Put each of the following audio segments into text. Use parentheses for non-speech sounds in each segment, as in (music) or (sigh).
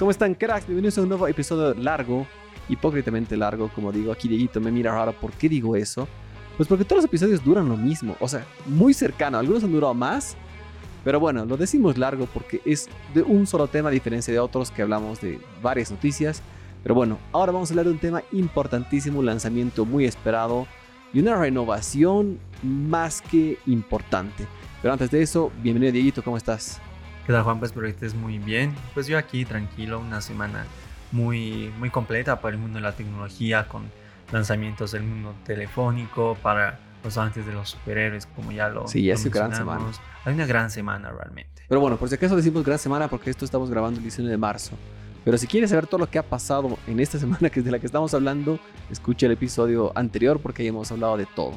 ¿Cómo están, cracks? Bienvenidos a un nuevo episodio largo, hipócritamente largo, como digo. Aquí Dieguito me mira raro. ¿Por qué digo eso? Pues porque todos los episodios duran lo mismo, o sea, muy cercano. Algunos han durado más, pero bueno, lo decimos largo porque es de un solo tema, a diferencia de otros que hablamos de varias noticias. Pero bueno, ahora vamos a hablar de un tema importantísimo, un lanzamiento muy esperado y una renovación más que importante. Pero antes de eso, bienvenido Dieguito, ¿cómo estás? ¿Qué tal Juan? Pues espero que estés muy bien. Pues yo aquí tranquilo, una semana muy, muy completa para el mundo de la tecnología con lanzamientos del mundo telefónico, para los antes de los superhéroes, como ya lo Sí, es una gran semana. Hay una gran semana realmente. Pero bueno, por si acaso decimos gran semana porque esto estamos grabando el 19 de marzo. Pero si quieres saber todo lo que ha pasado en esta (laughs) semana que es de la que estamos hablando, escucha el episodio anterior porque ahí hemos hablado de todo.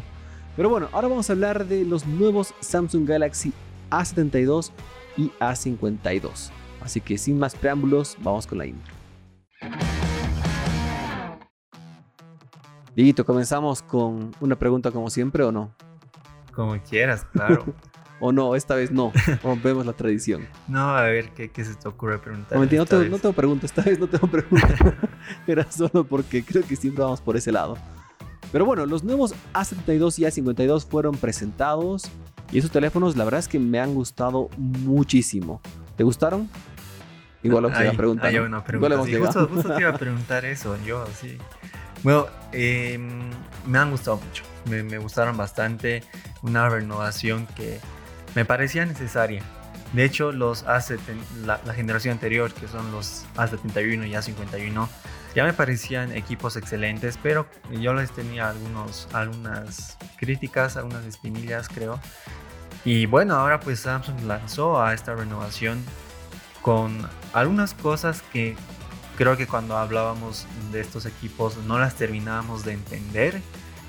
Pero bueno, ahora vamos a hablar de los nuevos Samsung Galaxy A72 y A52. Así que sin más preámbulos, vamos con la intro. Dieguito, comenzamos con una pregunta como siempre o no? Como quieras, claro. (laughs) o no, esta vez no. (laughs) Rompemos la tradición. No, a ver, ¿qué, qué se te ocurre preguntar? No, no, te, no tengo pregunta, esta vez no tengo pregunta. (laughs) Era solo porque creo que siempre vamos por ese lado. Pero bueno, los nuevos A72 y A52 fueron presentados y esos teléfonos la verdad es que me han gustado muchísimo. ¿Te gustaron? Igual lo que la pregunta. Hay una pregunta. Sí, justo, justo, te iba a preguntar eso, yo sí. Bueno, eh, me han gustado mucho, me, me, gustaron bastante, una renovación que me parecía necesaria. De hecho, los a la, la, generación anterior, que son los A71 y A51, ya me parecían equipos excelentes, pero yo les tenía algunos, algunas críticas, algunas espinillas, creo. Y bueno, ahora pues Samsung lanzó a esta renovación con algunas cosas que creo que cuando hablábamos de estos equipos no las terminábamos de entender,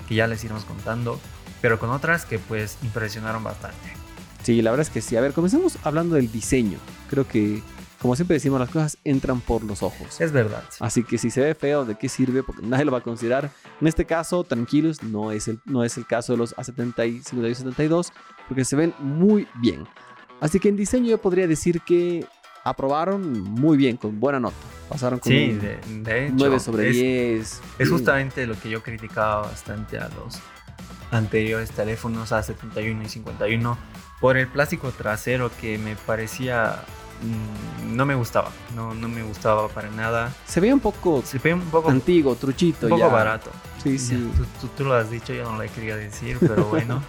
que ya les iremos contando, pero con otras que pues impresionaron bastante. Sí, la verdad es que sí. A ver, comencemos hablando del diseño. Creo que, como siempre decimos, las cosas entran por los ojos. Es verdad. Así que si se ve feo, ¿de qué sirve? Porque nadie lo va a considerar. En este caso, tranquilos, no es el, no es el caso de los A70 y 72, porque se ven muy bien. Así que en diseño yo podría decir que aprobaron muy bien, con buena nota. Pasaron con sí, de, hecho, 9 sobre 10. Es justamente lo que yo criticaba bastante a los anteriores teléfonos A71 y 51 por el plástico trasero que me parecía mm, no me gustaba, no, no me gustaba para nada. Se veía un poco, se veía un poco antiguo, truchito, un poco barato. Sí, sí. Tú, tú, lo has dicho, yo no lo quería decir, pero (laughs) bueno.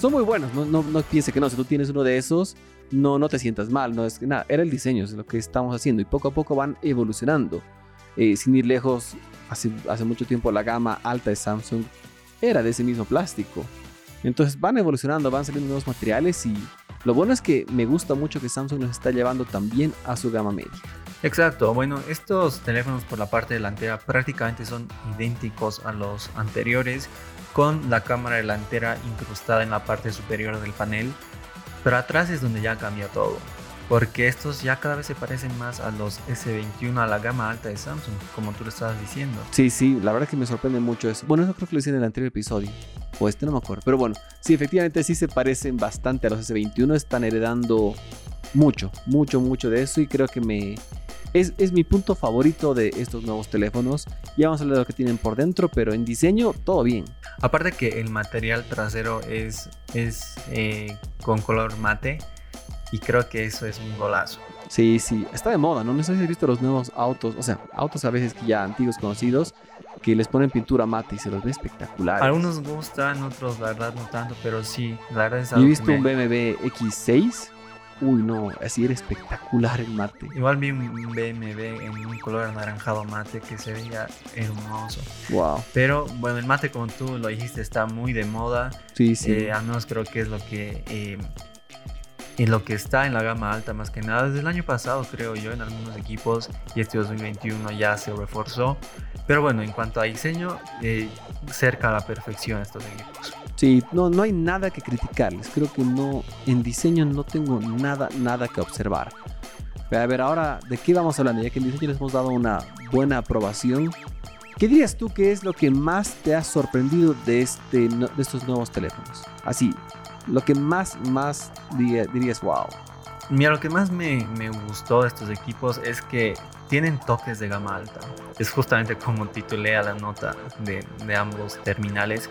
Son muy buenos, no, no, piense que no, si tú tienes uno de esos, no, no te sientas mal, no es nada, era el diseño, es lo que estamos haciendo y poco a poco van evolucionando. Eh, sin ir lejos, hace mucho tiempo la gama alta de Samsung era de ese mismo plástico. Entonces van evolucionando, van saliendo nuevos materiales y lo bueno es que me gusta mucho que Samsung nos está llevando también a su gama media. Exacto, bueno, estos teléfonos por la parte delantera prácticamente son idénticos a los anteriores con la cámara delantera incrustada en la parte superior del panel pero atrás es donde ya cambia todo. Porque estos ya cada vez se parecen más a los S21, a la gama alta de Samsung, como tú lo estabas diciendo. Sí, sí, la verdad que me sorprende mucho eso. Bueno, eso creo que lo hice en el anterior episodio. O este no me acuerdo. Pero bueno, sí, efectivamente sí se parecen bastante a los S21. Están heredando mucho, mucho, mucho de eso. Y creo que me, es, es, mi punto favorito de estos nuevos teléfonos. Ya vamos a hablar de lo que tienen por dentro, pero en diseño todo bien. Aparte que el material trasero es, es eh, con color mate y creo que eso es un golazo. Sí, sí, está de moda, ¿no? No sé si has visto los nuevos autos, o sea, autos a veces que ya antiguos conocidos, que les ponen pintura mate y se los ve espectaculares. Algunos gustan, otros la verdad no tanto, pero sí, la verdad es algo Yo he visto un BMW X6 Uy, no, así era espectacular el mate. Igual vi un BMW en un color anaranjado mate que se veía hermoso. Wow. Pero bueno, el mate, como tú lo dijiste, está muy de moda. Sí, sí. Eh, al menos creo que es lo que. Eh, en lo que está en la gama alta más que nada. Desde el año pasado creo yo en algunos equipos y este 2021 ya se reforzó. Pero bueno, en cuanto a diseño, eh, cerca a la perfección estos equipos. Sí, no, no hay nada que criticarles. Creo que no, en diseño no tengo nada, nada que observar. a ver, ahora, ¿de qué vamos hablando? Ya que en diseño les hemos dado una buena aprobación. ¿Qué dirías tú que es lo que más te ha sorprendido de, este, de estos nuevos teléfonos? Así, lo que más, más dirías, wow. Mira, lo que más me, me, gustó de estos equipos es que tienen toques de gama alta. Es justamente como titulé a la nota de, de, ambos terminales.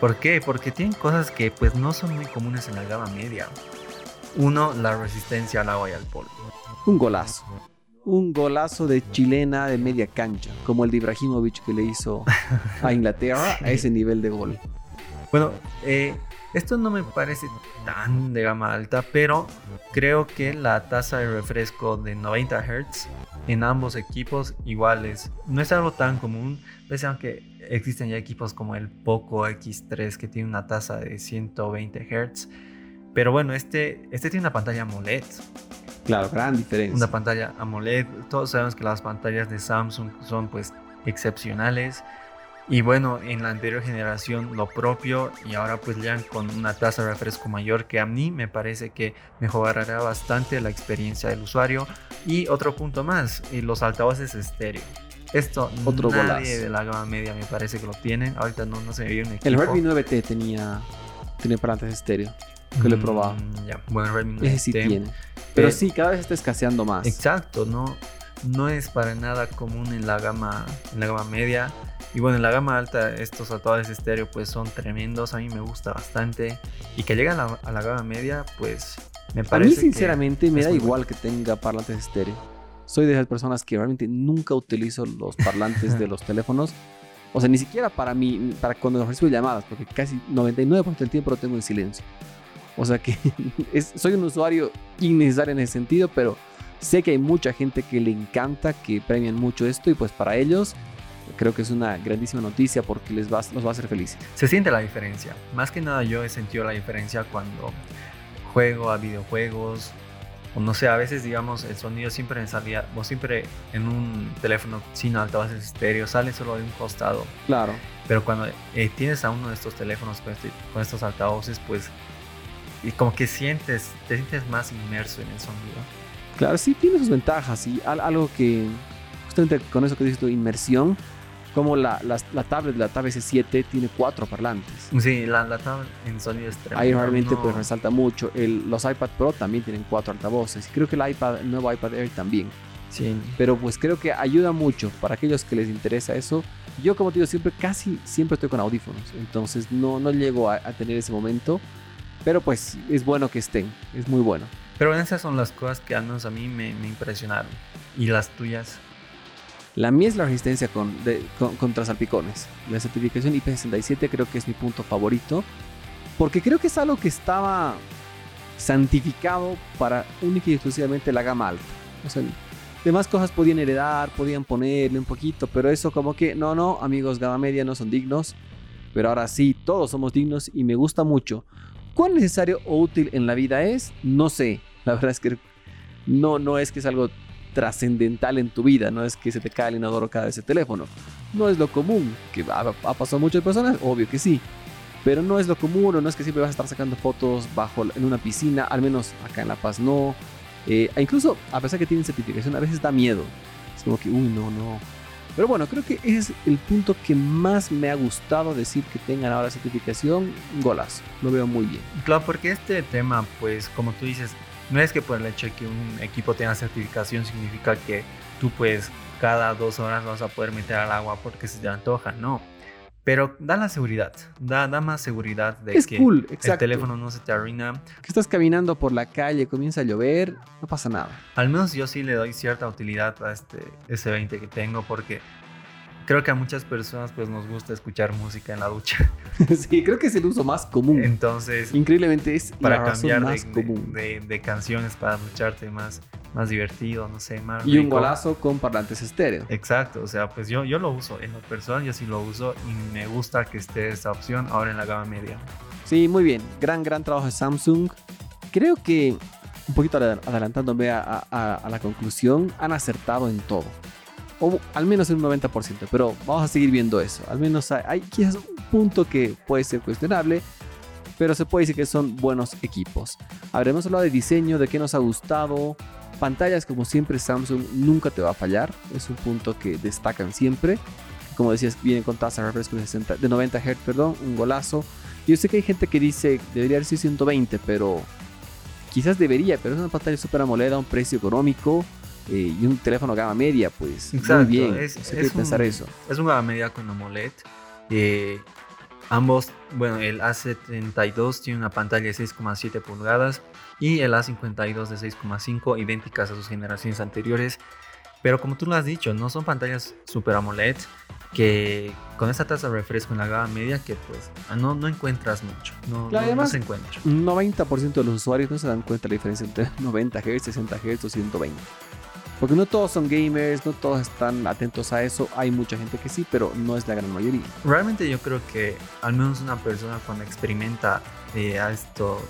¿Por qué? Porque tienen cosas que pues no son muy comunes en la gama media. Uno, la resistencia al agua y al polvo. Un golazo. Un golazo de chilena de media cancha, como el de Ibrahimovic que le hizo a (laughs) Inglaterra a ese nivel de gol. Bueno, eh, esto no me parece tan de gama alta, pero creo que la tasa de refresco de 90 Hz en ambos equipos iguales no es algo tan común, pese a que existen ya equipos como el Poco X3 que tiene una tasa de 120 Hz. Pero bueno, este, este tiene una pantalla AMOLED. Claro, gran diferencia. Una pantalla AMOLED. Todos sabemos que las pantallas de Samsung son pues excepcionales. Y bueno, en la anterior generación lo propio y ahora pues ya con una tasa de refresco mayor que a mí me parece que mejorará bastante la experiencia del usuario. Y otro punto más, eh, los altavoces estéreo. Esto otro nadie de la gama media me parece que lo tienen. Ahorita no, no se me viene. El Redmi 9T tenía, tiene parlantes estéreo, que lo he probado. Mm, ya, bueno, Redmi 9T. Ese sí tiene. Pero sí, cada vez está escaseando más. Exacto, no, no es para nada común en la gama, en la gama media. Y bueno, en la gama alta estos altavoces estéreo pues son tremendos, a mí me gusta bastante. Y que lleguen a la, gama media pues me parece... A mí sinceramente me da igual que tenga parlantes estéreo. Soy de esas personas que realmente nunca utilizo los parlantes de (laughs) los teléfonos. O sea, ni siquiera para mí, para cuando recibo llamadas, porque casi 99% del tiempo lo tengo en silencio. O sea que (laughs) soy un usuario innecesario en ese sentido, pero sé que hay mucha gente que le encanta, que premian mucho esto y pues para ellos creo que es una grandísima noticia porque les va, nos va a hacer felices. Se siente la diferencia. Más que nada yo he sentido la diferencia cuando juego a videojuegos. O no sé, a veces digamos el sonido siempre me salía, o siempre en un teléfono sin altavoces estéreo sale solo de un costado. Claro. Pero cuando eh, tienes a uno de estos teléfonos con, este, con estos altavoces, pues y como que sientes, te sientes más inmerso en el sonido. Claro, sí tiene sus ventajas y algo que justamente con eso que dices tu inmersión, como la, la, la, tablet, la tablet S7 tiene cuatro parlantes. Sí, la, la tablet en sonido extremo. Ahí realmente pues resalta mucho. El, los iPad Pro también tienen cuatro altavoces. Creo que el iPad, el nuevo iPad Air también. Sí. Pero pues creo que ayuda mucho para aquellos que les interesa eso. Yo como te digo siempre, casi siempre estoy con audífonos. Entonces no, no llego a, a tener ese momento. Pero pues es bueno que estén. Es muy bueno. Pero esas son las cosas que al menos a mí me, me impresionaron. ¿Y las tuyas? La mía es la resistencia con, contra salpicones. La certificación IP67 creo que es mi punto favorito. Porque creo que es algo que estaba santificado para única y exclusivamente la gama alta. O sea, demás cosas podían heredar, podían ponerle un poquito, pero eso como que, no, no, amigos, gama media no son dignos. Pero ahora sí, todos somos dignos y me gusta mucho. ¿Cuán necesario o útil en la vida es? No sé. La verdad es que no, no es que es algo trascendental en tu vida, no es que se te cae el inodoro cada vez el teléfono. No es lo común, que ha, pasado a muchas personas, obvio que sí. Pero no es lo común, o no es que siempre vas a estar sacando fotos bajo en una piscina, al menos acá en La Paz no. Eh, e incluso, a pesar que tienen certificación, a veces da miedo. Es como que, uy, no, no. Pero bueno, creo que ese es el punto que más me ha gustado decir que tengan ahora certificación. Golazo, lo veo muy bien. Claro, porque este tema, pues, como tú dices, no es que por el hecho de que un equipo tenga certificación significa que tú pues cada dos horas vas a poder meter al agua porque se te antoja, no. Pero da la seguridad, da, da más seguridad de que el teléfono no se te arruina. Que estás caminando por la calle, comienza a llover, no pasa nada. Al menos yo sí le doy cierta utilidad a este S20 que tengo porque creo que a muchas personas pues nos gusta escuchar música en la ducha. (laughs) sí, creo que es el uso más común. Entonces, increíblemente es para cambiar más de, común. De, canciones para ducharte más, más divertido, no sé, más Y un golazo con parlantes estéreo. Exacto, o sea, pues yo, yo lo uso, en lo personal yo sí lo uso y me gusta que esté esta opción ahora en la gama media. Sí, muy bien, gran, gran trabajo de Samsung. Creo que, un poquito adelantándome a, a la conclusión, han acertado en todo o al menos en un 90%, pero vamos a seguir viendo eso. Al menos hay, quizás un punto que puede ser cuestionable, pero se puede decir que son buenos equipos. Habremos hablado de diseño, de qué nos ha gustado. Pantallas, como siempre, Samsung nunca te va a fallar. Es un punto que destacan siempre. Como decías, vienen con tasa de refresco de, de 90 Hz, perdón, un golazo. Yo sé que hay gente que dice debería ser 120, pero quizás debería, pero es una pantalla Super AMOLED a un precio económico eh, y un teléfono gama media, pues muy bien. Es, es pensar eso. Es un gama media con AMOLED. Eh, ambos, bueno, el A72 tiene una pantalla de 6,7 pulgadas y el A52 de 6,5, idénticas a sus generaciones anteriores. Pero como tú lo has dicho, no son pantallas Super AMOLED que con esta tasa de refresco en la gama media que pues no, no encuentras mucho, no, no, se encuentra. 90% de los usuarios no se dan cuenta de la diferencia entre 90 Hz, 60 Hz o 120. Porque no todos son gamers, no todos están atentos a eso. Hay mucha gente que sí, pero no es la gran mayoría. Realmente yo creo que al menos una persona cuando experimenta eh, a esto,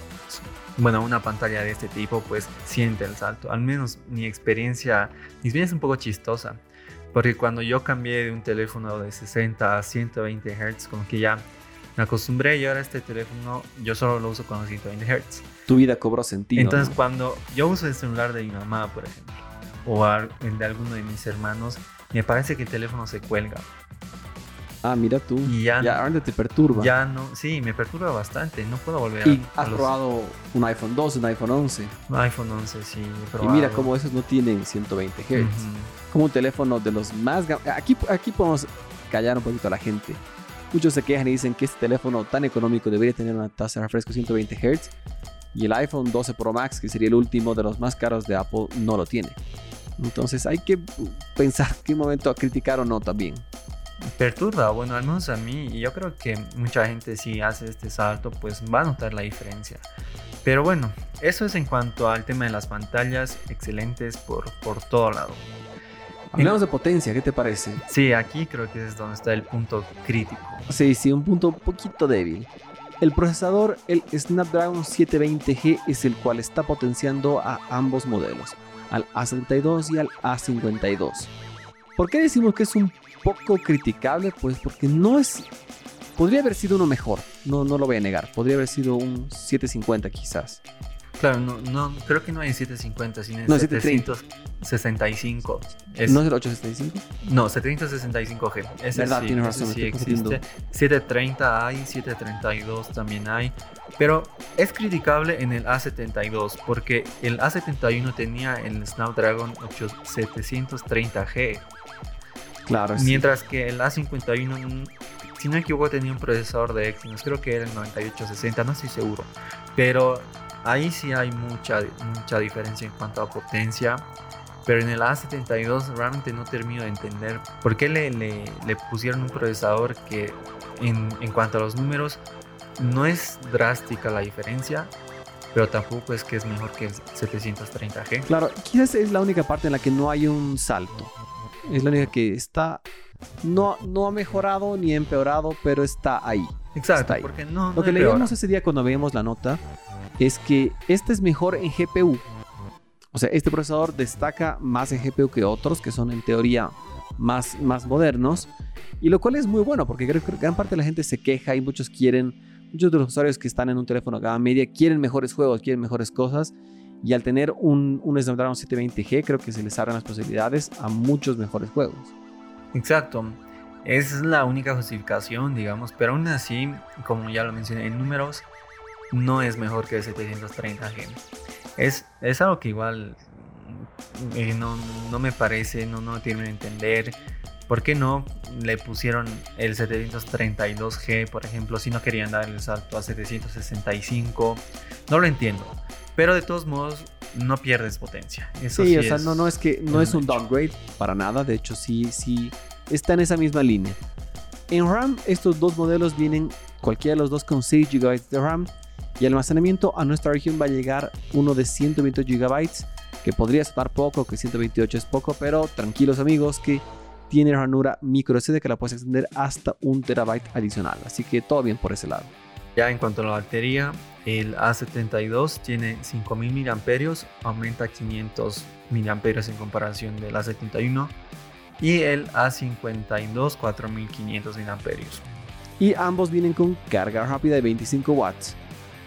bueno, una pantalla de este tipo, pues siente el salto. Al menos mi experiencia, mi experiencia es un poco chistosa. Porque cuando yo cambié de un teléfono de 60 a 120 Hz, como que ya me acostumbré y ahora este teléfono yo solo lo uso con 120 Hz. Tu vida cobró sentido. Entonces cuando yo uso el celular de mi mamá, por ejemplo, o el de alguno de mis hermanos, me parece que el teléfono se cuelga. Ah, mira tú. Y ya, ya te perturba. Ya no, sí, me perturba bastante. No puedo volver ¿Y a. has probado un iPhone 12, un iPhone 11? Un iPhone 11, sí. Y mira cómo esos no tienen 120 Hz. Como un teléfono de los más. Aquí, aquí podemos callar un poquito a la gente. Muchos se quejan y dicen que este teléfono tan económico debería tener una tasa de refresco 120 Hz. Y el iPhone 12 Pro Max, que sería el último de los más caros de Apple, no lo tiene. Entonces hay que pensar qué momento a criticar o no también. Perturba, bueno, al menos a mí, y yo creo que mucha gente si hace este salto, pues va a notar la diferencia. Pero bueno, eso es en cuanto al tema de las pantallas, excelentes por, por todo lado. Hablamos de potencia, ¿qué te parece? Sí, aquí creo que es donde está el punto crítico. Sí, sí, un punto un poquito débil. El procesador, el Snapdragon 720G, es el cual está potenciando a ambos modelos al A72 y al A52. ¿Por qué decimos que es un poco criticable? Pues porque no es... Podría haber sido uno mejor, no, no lo voy a negar. Podría haber sido un 750 quizás. Claro, no, no, creo que no hay 750, sino no, 765. Es, ¿No es el 865? No, 765G. Ese Verdad, sí, razón. Sí existe. 730 hay, 732 también hay. Pero es criticable en el A72 porque el A71 tenía el Snapdragon 730G. Claro. Mientras que el A51, si no me equivoco, tenía un procesador de Exynos. Creo que era el 9860, no estoy seguro. Pero ahí sí hay mucha, mucha diferencia en cuanto a potencia. Pero en el A72 realmente no termino de entender por qué le, le, le pusieron un procesador que en, en cuanto a los números no es drástica la diferencia, pero tampoco es que es mejor que el 730G. Claro, quizás es la única parte en la que no hay un salto. Es la única que está. No, no ha mejorado ni empeorado, pero está ahí. Exacto, porque no. Lo que leímos ese día cuando veíamos la nota es que este es mejor en GPU. O sea, este procesador destaca más en GPU que otros que son en teoría más, más modernos. Y lo cual es muy bueno porque creo que gran parte de la gente se queja y muchos quieren Muchos de los usuarios que están en un teléfono gama media quieren mejores juegos, quieren mejores cosas. Y al tener un, un Snapdragon 720G, creo que se les abren las posibilidades a muchos mejores juegos. Exacto. Es la única justificación, digamos. Pero aún así, como ya lo mencioné en números, no es mejor que el 730G. Es, es algo que igual eh, no, no, me parece, no, no tienen que entender. ¿Por qué no le pusieron el 732G, por ejemplo, si no querían dar el salto a 765? No lo entiendo. Pero de todos modos, no pierdes potencia. sí, o sea, no, no es que no es, un downgrade para nada. De hecho, sí, sí está en esa misma línea. En RAM, estos dos modelos vienen cualquiera de los dos con 6 GB de RAM. Y almacenamiento a nuestra región va a llegar uno de 128 GB, que podría estar poco, que 128 es poco, pero tranquilos amigos que tiene ranura micro SD que la puedes extender hasta un terabyte adicional. Así que todo bien por ese lado. Ya en cuanto a la batería, el A72 tiene 5000 mAh, aumenta 500 mAh en comparación del A71 y el A52 4500 mAh. Y ambos vienen con carga rápida de 25 watts.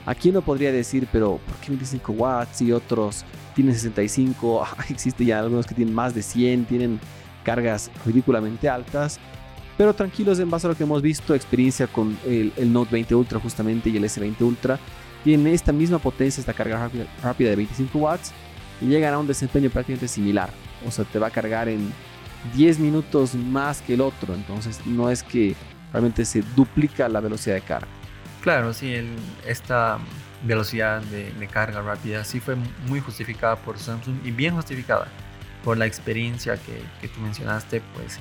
Aquí uno podría decir, pero ¿por qué 25 watts y otros tienen 65? (laughs) existe ya algunos que tienen más de 100, tienen cargas ridículamente altas, pero tranquilos en base a lo que hemos visto, experiencia con el, Note 20 Ultra justamente y el S20 Ultra, tienen esta misma potencia, esta carga rápida, rápida de 25 watts y llegan a un desempeño prácticamente similar. O sea, te va a cargar en 10 minutos más que el otro. Entonces no es que realmente se duplica la velocidad de carga. Claro, sí, esta velocidad de, carga rápida sí fue muy justificada por Samsung y bien justificada por la experiencia que, que tú mencionaste, pues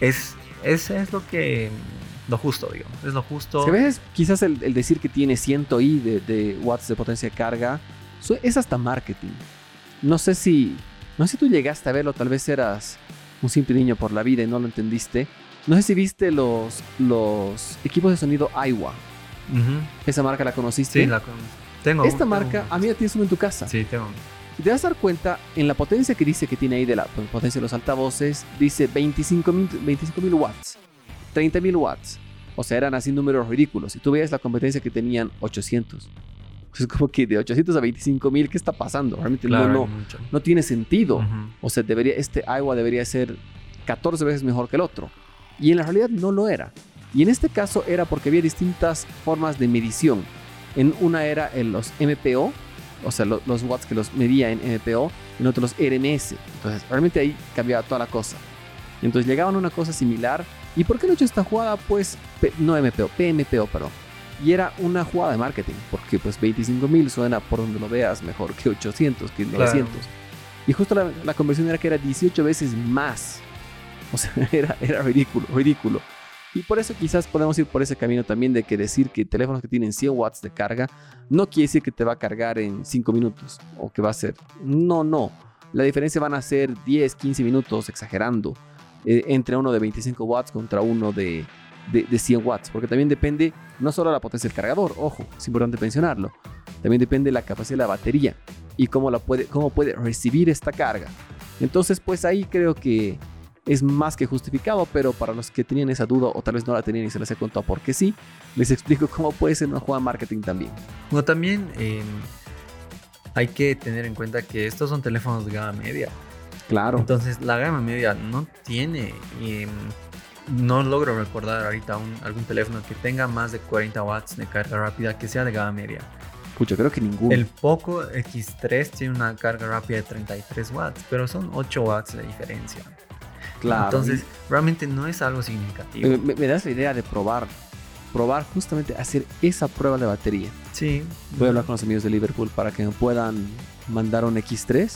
es, es, es, lo que lo justo, digamos, es lo justo. Quizás el, decir que tiene 100 i de, de, watts de potencia de carga, es hasta marketing. No sé si, no sé si tú llegaste a verlo, tal vez eras un simple niño por la vida y no lo entendiste. No sé si viste los, los equipos de sonido Aiwa. ¿Esa marca la conociste? Sí, la Tengo. Esta marca, a mí ya tienes uno en tu casa. Sí, tengo. Si te vas a dar cuenta, en la potencia que dice que tiene ahí de la potencia de los altavoces, dice 25.000 watts, 30.000 watts. O sea, eran así números ridículos. Y tú veías la competencia que tenían 800. (laughs) Es como que de 800 a 25.000, ¿qué está pasando? Realmente no, no, tiene sentido. O sea, debería, este agua debería ser 14 veces mejor que el otro. Y en la realidad no lo era. Y en este caso era porque había distintas formas de medición. En una era en los MPO, o sea, los watts que los medía en MPO, en otros los RMS. Entonces, realmente ahí cambiaba toda la cosa. Entonces llegaban a una cosa similar. ¿Y por qué no he hecho esta jugada? Pues, no MPO, PMPO, perdón. Y era una jugada de marketing, porque pues 25 mil suena por donde lo veas mejor que 800, que 900. Y justo la, la, conversión era que era 18 veces más. O sea, (laughs) era, era ridículo, ridículo. Y por eso quizás podemos ir por ese camino también de que decir que teléfonos que tienen 100 watts de carga no quiere decir que te va a cargar en 5 minutos o que va a ser. No, no. La diferencia van a ser 10, 15 minutos exagerando eh, entre uno de 25 watts contra uno de, de, 100 watts. Porque también depende no solo la potencia del cargador, ojo, es importante mencionarlo. También depende la capacidad de la batería y cómo, la puede, cómo puede recibir esta carga. Entonces, pues ahí creo que es más que justificado, pero para los que tenían esa duda o tal vez no la tenían y se les he contado porque sí, les explico cómo puede ser una jugada de marketing también. Bueno, también em, hay que tener en cuenta que estos son teléfonos de gama media. Claro. Entonces la gama media no tiene, em, no logro recordar ahorita algún teléfono que tenga más de 40 watts de carga rápida que sea de gama media. Pucha, creo que ninguno. El Poco X3 tiene una carga rápida de 33 watts, pero son 8 watts de diferencia. Entonces, realmente no es algo significativo. Me, das la idea de probar, probar justamente hacer esa prueba de batería. Sí. Voy a hablar con los amigos de Liverpool para que me puedan mandar un X3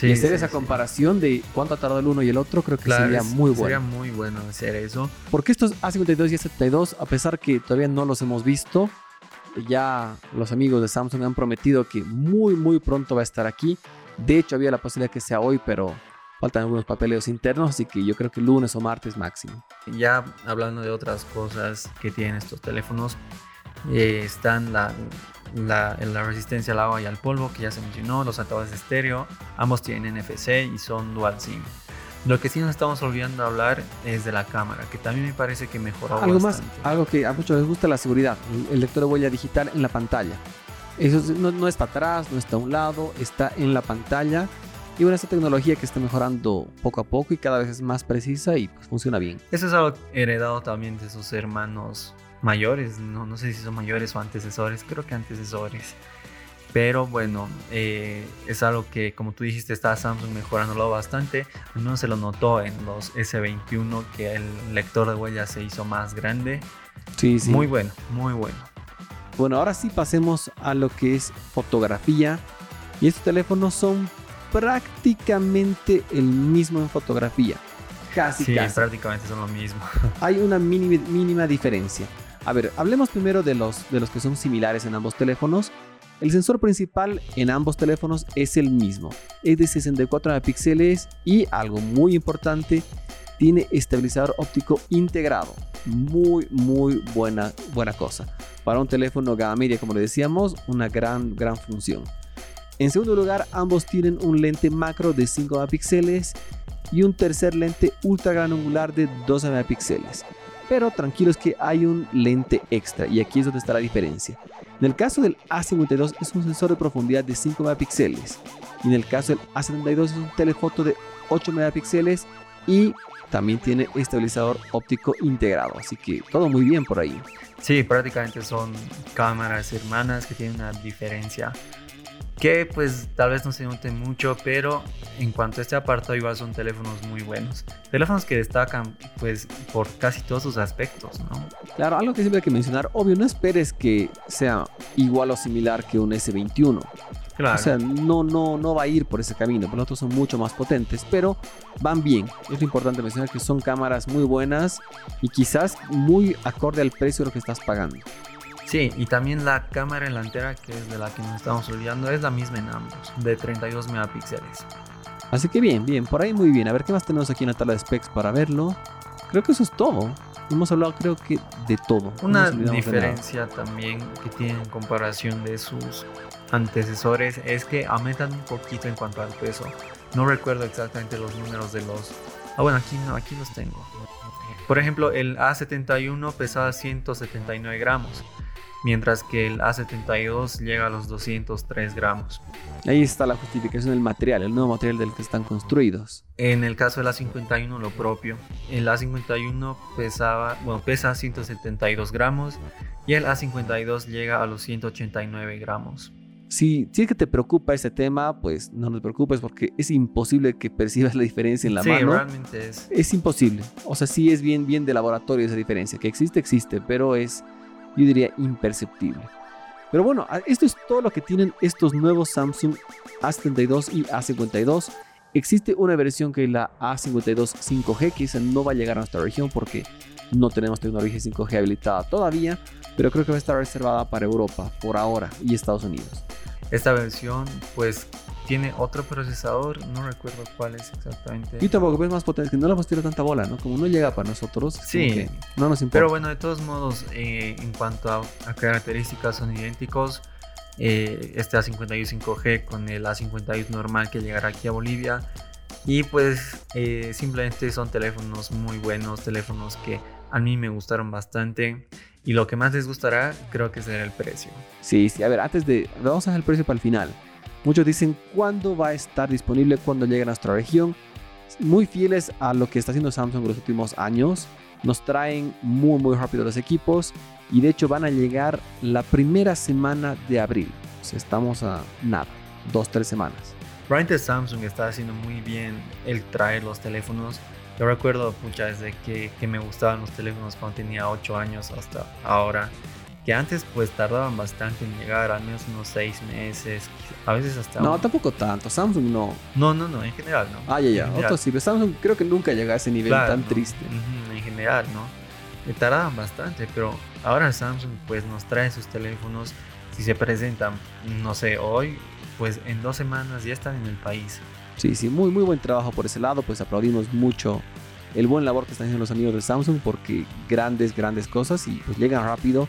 sí, y hacer esa comparación de cuánto ha tardado el uno y el otro, creo que sería muy bueno. Sería muy bueno hacer eso. Porque estos A52 y A72, a pesar que todavía no los hemos visto, ya los amigos de Samsung han prometido que muy, muy pronto va a estar aquí. De hecho, había la posibilidad que sea hoy, pero Faltan algunos papeleos internos, así que yo creo que lunes o martes máximo. Ya hablando de otras cosas que tienen estos teléfonos, eh, están la, la, la, resistencia al agua y al polvo, que ya se mencionó, los altavoces estéreo, ambos tienen NFC y son dual SIM. Lo que sí nos estamos olvidando hablar es de la cámara, que también me parece que mejoró algo más, algo que a muchos les gusta la seguridad, el lector de huella digital en la pantalla. Eso no, no está atrás, no está a un lado, está en la pantalla y bueno, esta tecnología que está mejorando poco a poco y cada vez es más precisa y pues funciona bien. Eso es algo heredado también de sus hermanos mayores, no, no sé si son mayores o antecesores, creo que antecesores. Pero bueno, eh, es algo que como tú dijiste está Samsung mejorándolo bastante. No se lo notó en los S21 que el lector de huellas se hizo más grande. Sí, sí. Muy bueno, muy bueno. Bueno, ahora sí pasemos a lo que es fotografía. Y estos teléfonos son prácticamente el mismo en fotografía. Casi, sí, casi. prácticamente son lo mismo. (laughs) Hay una mínima, mínima diferencia. A ver, hablemos primero de los, de los que son similares en ambos teléfonos. El sensor principal en ambos teléfonos es el mismo. Es de 64 megapíxeles y algo muy importante, tiene estabilizador óptico integrado. Muy, muy buena, buena cosa. Para un teléfono gama media, como le decíamos, una gran, gran función. En segundo lugar, ambos tienen un lente macro de 5 megapíxeles y un tercer lente ultra gran angular de 12 megapíxeles. Pero tranquilos que hay un lente extra y aquí es donde está la diferencia. En el caso del A52 es un sensor de profundidad de 5 megapíxeles y en el caso del A72 es un telefoto de 8 megapíxeles y también tiene estabilizador óptico integrado, así que todo muy bien por ahí. Sí, prácticamente son cámaras hermanas que tienen una diferencia que pues tal vez no se note mucho, pero en cuanto a este apartado igual son teléfonos muy buenos. Teléfonos que destacan pues por casi todos sus aspectos, ¿no? Claro, algo que siempre hay que mencionar, obvio, no esperes que sea igual o similar que un S21. Claro. O sea, no, no, no va a ir por ese camino, los otros son mucho más potentes, pero van bien. Es importante mencionar que son cámaras muy buenas y quizás muy acorde al precio de lo que estás pagando. Sí, y también la cámara delantera, que es de la que nos estamos olvidando, es la misma en ambos, de 32 megapíxeles. Así que bien, bien, por ahí muy bien. A ver qué más tenemos aquí en la tabla de specs para verlo. Creo que eso es todo. Hemos hablado creo que de todo. Una diferencia también que tiene en comparación de sus antecesores es que aumentan un poquito en cuanto al peso. No recuerdo exactamente los números de los... Ah, bueno, aquí no, aquí los tengo. Por ejemplo, el A71 pesaba 179 gramos mientras que el A72 llega a los 203 gramos. Ahí está la justificación del material, el nuevo material del que están construidos. En el caso del A51 lo propio. El A51 pesaba, bueno, pesa 172 gramos y el A52 llega a los 189 gramos. Si, si es que te preocupa ese tema, pues no te preocupes porque es imposible que percibas la diferencia en la mano. Sí, realmente es. Es imposible. O sea, sí es bien, bien de laboratorio esa diferencia. Que existe, existe, pero es yo diría imperceptible. Pero bueno, esto es todo lo que tienen estos nuevos Samsung A72 y A52. Existe una versión que es la A52 5G, que esa no va a llegar a nuestra región porque no tenemos tecnología 5G habilitada todavía, pero creo que va a estar reservada para Europa por ahora y Estados Unidos. Esta versión pues tiene otro procesador, no recuerdo cuál es exactamente. Y tampoco es más potente, que no le hemos tirado tanta bola, ¿no? Como no llega para nosotros, sí, no nos importa. Pero bueno, de todos modos, eh, en cuanto a, características, son idénticos. Eh, este A51 5G con el A51 normal que llegará aquí a Bolivia. Y pues eh, simplemente son teléfonos muy buenos, teléfonos que a mí me gustaron bastante. Y lo que más les gustará, creo que será el precio. Sí, sí, a ver, antes de. Vamos a hacer el precio para el final. Muchos dicen cuándo va a estar disponible, cuando llegue a nuestra región. Muy fieles a lo que está haciendo Samsung en los últimos años. Nos traen muy muy rápido los equipos y de hecho van a llegar la primera semana de abril. O sea, estamos a nada, dos, tres semanas. Realmente Samsung está haciendo muy bien el traer los teléfonos. Yo recuerdo, pucha, desde que, que me gustaban los teléfonos cuando tenía 8 años hasta ahora que antes pues tardaban bastante en llegar, al menos unos seis meses, a veces hasta... No, tampoco tanto, Samsung no. No, no, no, en general no. Ah, ya, ya, otros sí, pero Samsung creo que nunca llega a ese nivel tan triste. en general, ¿no? Me tardaban bastante, pero ahora Samsung pues nos trae sus teléfonos, si se presentan, no sé, hoy, pues en dos semanas ya están en el país. Sí, sí, muy, muy buen trabajo por ese lado, pues aplaudimos mucho el buen labor que están haciendo los amigos de Samsung porque grandes, grandes cosas y pues llegan rápido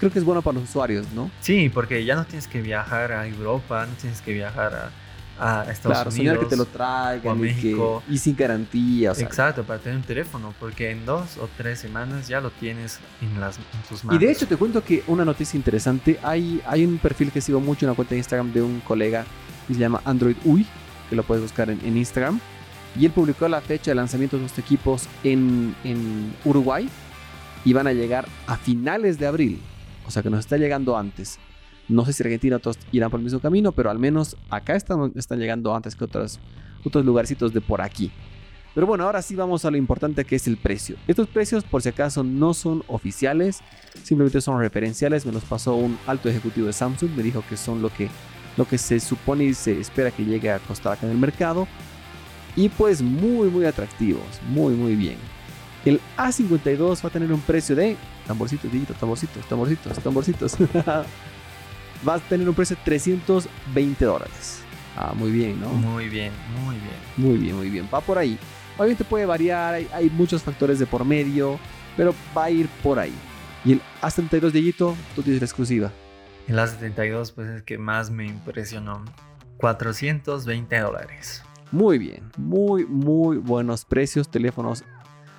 creo que es bueno para los usuarios, ¿no? Sí, porque ya no tienes que viajar a Europa, no tienes que viajar a, a Estados claro, Unidos. que te lo traigan. a México. y sin garantía. Exacto, para tener un teléfono, porque en dos o tres semanas ya lo tienes en, las, tus manos. Y de hecho te cuento que una noticia interesante, hay, hay un perfil que sigo mucho, una cuenta de Instagram de un colega que se llama Android Uy, que lo puedes buscar en, Instagram. Y él publicó la fecha de lanzamiento de estos equipos en, en Uruguay y van a llegar a finales de abril o sea que nos está llegando antes. No sé si Argentina todos irán por el mismo camino, pero al menos acá están, están llegando antes que otros, otros lugarcitos de por aquí. Pero bueno, ahora sí vamos a lo importante que es el precio. Estos precios, por si acaso, no son oficiales, simplemente son referenciales. Me los pasó un alto ejecutivo de Samsung, me dijo que son lo que, lo que se supone y se espera que llegue a costar acá en el mercado. Y pues muy, muy atractivos, muy, muy bien. El A52 va a tener un precio de tamborcitos, Dieguito, tamborcitos, tamborcitos, tamborcitos. (laughs) Va a tener un precio de 320 dólares. Ah, muy bien, ¿no? Muy bien, muy bien. Muy bien, muy bien. Va por ahí. Obviamente puede variar, hay, muchos factores de por medio, pero va a ir por ahí. Y el A72, Dieguito, tú tienes la exclusiva. El A72, pues es que más me impresionó. 420 dólares. Muy bien, muy, muy buenos precios, teléfonos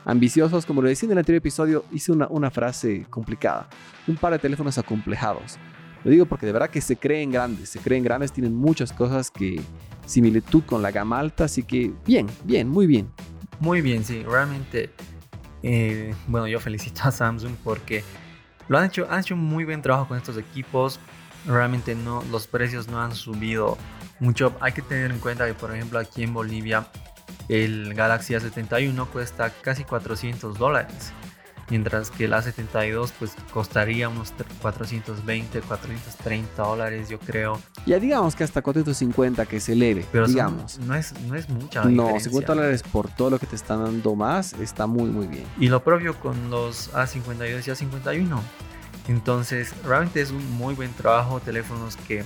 ambiciosos, como lo decía en el anterior episodio, hice una, una frase complicada. Un par de teléfonos acomplejados. Lo digo porque de verdad que se creen grandes, se creen grandes, tienen muchas cosas que similitud con la gama alta, así que bien, bien, muy bien. Muy bien, sí, realmente. Eh, bueno, yo felicito a Samsung porque lo han hecho, han hecho muy buen trabajo con estos equipos. Realmente no, los precios no han subido mucho. Hay que tener en cuenta que, por ejemplo, aquí en Bolivia el Galaxy A71 cuesta casi 400 dólares mientras que el A72 pues costaría unos 420, 430 dólares yo creo. Ya digamos que hasta 450 que se eleve, Pero digamos. no, es, no es mucha No, 50 dólares por todo lo que te están dando más está muy muy bien. Y lo propio con los A52 y A51. Entonces realmente es un muy buen trabajo, teléfonos que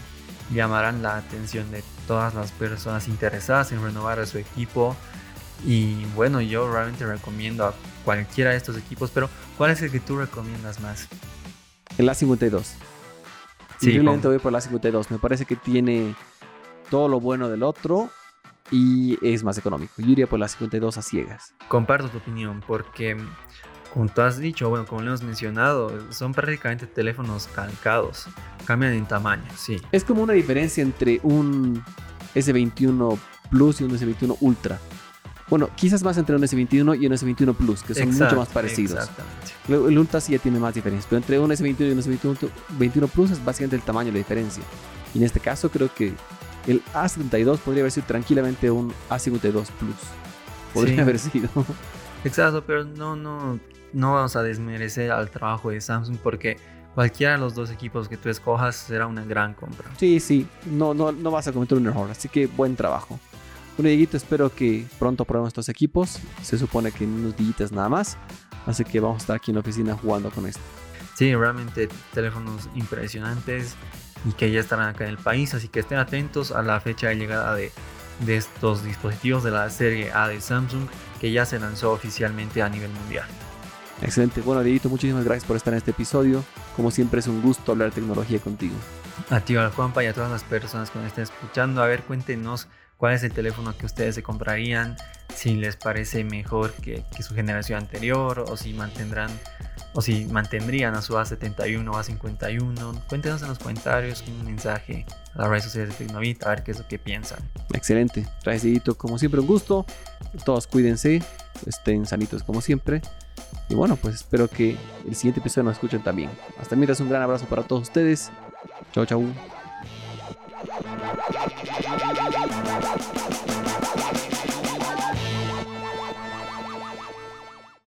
llamarán la atención de todas las personas interesadas en renovar su equipo. Y bueno, yo realmente recomiendo a cualquiera de estos equipos, pero ¿cuál es el que tú recomiendas más? El A52. Sí, Simplemente voy por el A52. Me parece que tiene todo lo bueno del otro y es más económico. Yo iría por el A52 a ciegas. Comparto tu opinión porque, como tú has dicho, bueno, como lo hemos mencionado, son prácticamente teléfonos calcados. Cambian en tamaño, sí. Es como una diferencia entre un S21 Plus y un S21 Ultra. Bueno, quizás más entre un S21 y un S21 Plus, que son mucho más parecidos. Exactamente. El Ultra sí ya tiene más diferencias, pero entre un S21 y un S21 Plus es básicamente el tamaño la diferencia. Y en este caso creo que el A72 podría haber sido tranquilamente un A52 Plus. Podría haber sido. Exacto, pero no, no, no vamos a desmerecer al trabajo de Samsung porque cualquiera de los dos equipos que tú escojas será una gran compra. Sí, sí, no, no, no vas a cometer un error, así que buen trabajo. Bueno, Dieguito, espero que pronto probemos estos equipos. Se supone que en unos días nada más. Así que vamos a estar aquí en la oficina jugando con esto. Sí, realmente teléfonos impresionantes y que ya estarán acá en el país. Así que estén atentos a la fecha de llegada de, de estos dispositivos de la serie A de Samsung que ya se lanzó oficialmente a nivel mundial. Excelente. Bueno, Dieguito, muchísimas gracias por estar en este episodio. Como siempre es un gusto hablar de tecnología contigo. A ti, al Juanpa y a todas las personas que nos estén escuchando. A ver, cuéntenos cuál es el teléfono que ustedes se comprarían, si les parece mejor que, su generación anterior o si mantendrán o si mantendrían a su A71 o A51. Cuéntenos en los comentarios un mensaje a las redes sociales de Tecnovit a ver qué es lo que piensan. Excelente. Gracias, Como siempre, un gusto. Todos cuídense, estén sanitos como siempre. Y bueno, pues espero que el siguiente episodio nos escuchen también. Hasta mientras, un gran abrazo para todos ustedes. Chau, chau. Bye.